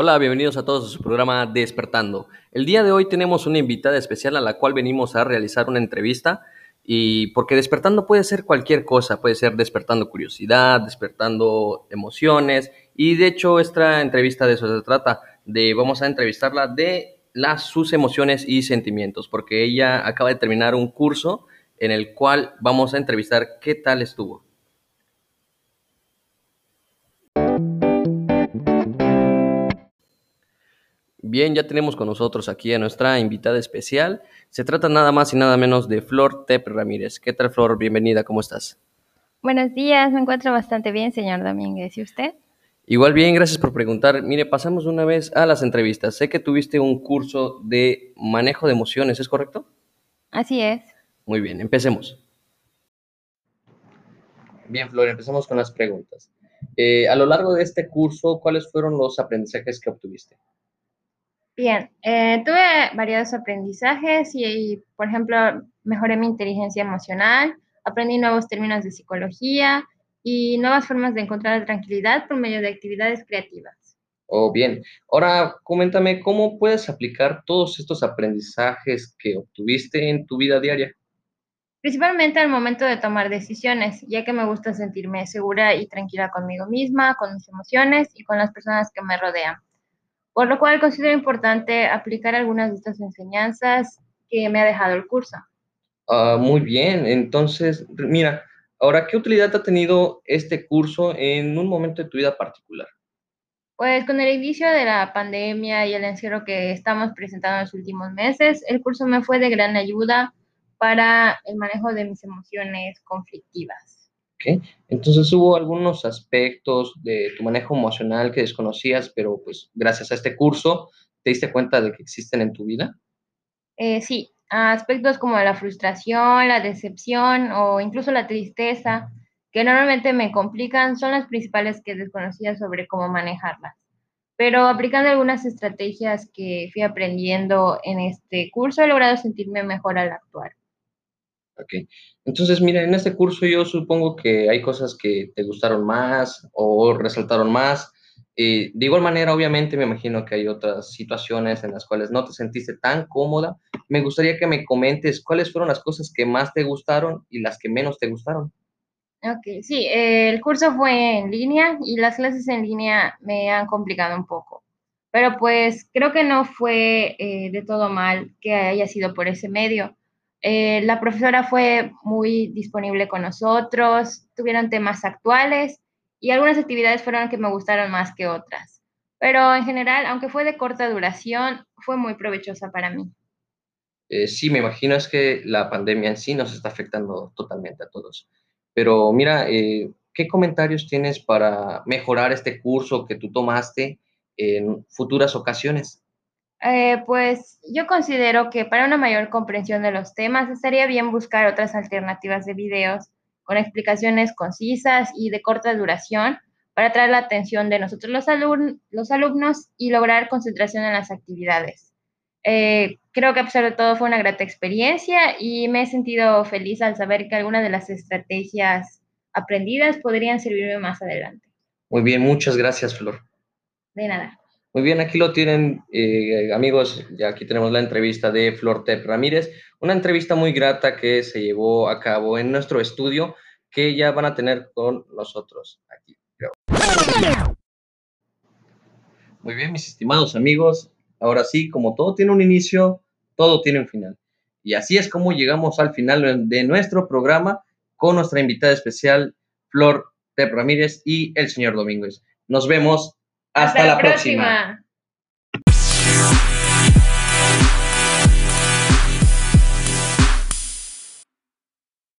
Hola, bienvenidos a todos a su programa Despertando. El día de hoy tenemos una invitada especial a la cual venimos a realizar una entrevista y porque despertando puede ser cualquier cosa, puede ser despertando curiosidad, despertando emociones y de hecho esta entrevista de eso se trata, de vamos a entrevistarla de las sus emociones y sentimientos, porque ella acaba de terminar un curso en el cual vamos a entrevistar qué tal estuvo. Bien, ya tenemos con nosotros aquí a nuestra invitada especial. Se trata nada más y nada menos de Flor Tep Ramírez. ¿Qué tal, Flor? Bienvenida, ¿cómo estás? Buenos días, me encuentro bastante bien, señor Domínguez. ¿Y usted? Igual bien, gracias por preguntar. Mire, pasamos una vez a las entrevistas. Sé que tuviste un curso de manejo de emociones, ¿es correcto? Así es. Muy bien, empecemos. Bien, Flor, empezamos con las preguntas. Eh, a lo largo de este curso, ¿cuáles fueron los aprendizajes que obtuviste? Bien, eh, tuve variados aprendizajes y, por ejemplo, mejoré mi inteligencia emocional, aprendí nuevos términos de psicología y nuevas formas de encontrar la tranquilidad por medio de actividades creativas. Oh, bien. Ahora, coméntame, ¿cómo puedes aplicar todos estos aprendizajes que obtuviste en tu vida diaria? Principalmente al momento de tomar decisiones, ya que me gusta sentirme segura y tranquila conmigo misma, con mis emociones y con las personas que me rodean por lo cual considero importante aplicar algunas de estas enseñanzas que me ha dejado el curso. Ah, muy bien, entonces, mira, ahora, ¿qué utilidad ha tenido este curso en un momento de tu vida particular? Pues con el inicio de la pandemia y el encierro que estamos presentando en los últimos meses, el curso me fue de gran ayuda para el manejo de mis emociones conflictivas. Entonces hubo algunos aspectos de tu manejo emocional que desconocías, pero pues gracias a este curso te diste cuenta de que existen en tu vida. Eh, sí, aspectos como la frustración, la decepción o incluso la tristeza, que normalmente me complican, son las principales que desconocía sobre cómo manejarlas. Pero aplicando algunas estrategias que fui aprendiendo en este curso, he logrado sentirme mejor al actuar. Ok. Entonces, mira, en este curso yo supongo que hay cosas que te gustaron más o resaltaron más. Eh, de igual manera, obviamente, me imagino que hay otras situaciones en las cuales no te sentiste tan cómoda. Me gustaría que me comentes cuáles fueron las cosas que más te gustaron y las que menos te gustaron. Ok, sí, el curso fue en línea y las clases en línea me han complicado un poco. Pero pues creo que no fue eh, de todo mal que haya sido por ese medio eh, la profesora fue muy disponible con nosotros, tuvieron temas actuales y algunas actividades fueron que me gustaron más que otras. Pero en general, aunque fue de corta duración, fue muy provechosa para mí. Eh, sí, me imagino es que la pandemia en sí nos está afectando totalmente a todos. Pero mira, eh, ¿qué comentarios tienes para mejorar este curso que tú tomaste en futuras ocasiones? Eh, pues yo considero que para una mayor comprensión de los temas estaría bien buscar otras alternativas de videos con explicaciones concisas y de corta duración para atraer la atención de nosotros los, los alumnos y lograr concentración en las actividades. Eh, creo que a pesar de todo fue una grata experiencia y me he sentido feliz al saber que algunas de las estrategias aprendidas podrían servirme más adelante. Muy bien, muchas gracias, Flor. De nada. Muy bien, aquí lo tienen, eh, amigos. Ya aquí tenemos la entrevista de Flor Tep Ramírez. Una entrevista muy grata que se llevó a cabo en nuestro estudio, que ya van a tener con nosotros aquí. Muy bien, mis estimados amigos. Ahora sí, como todo tiene un inicio, todo tiene un final. Y así es como llegamos al final de nuestro programa con nuestra invitada especial, Flor Tep Ramírez y el señor Domínguez. Nos vemos hasta, la próxima.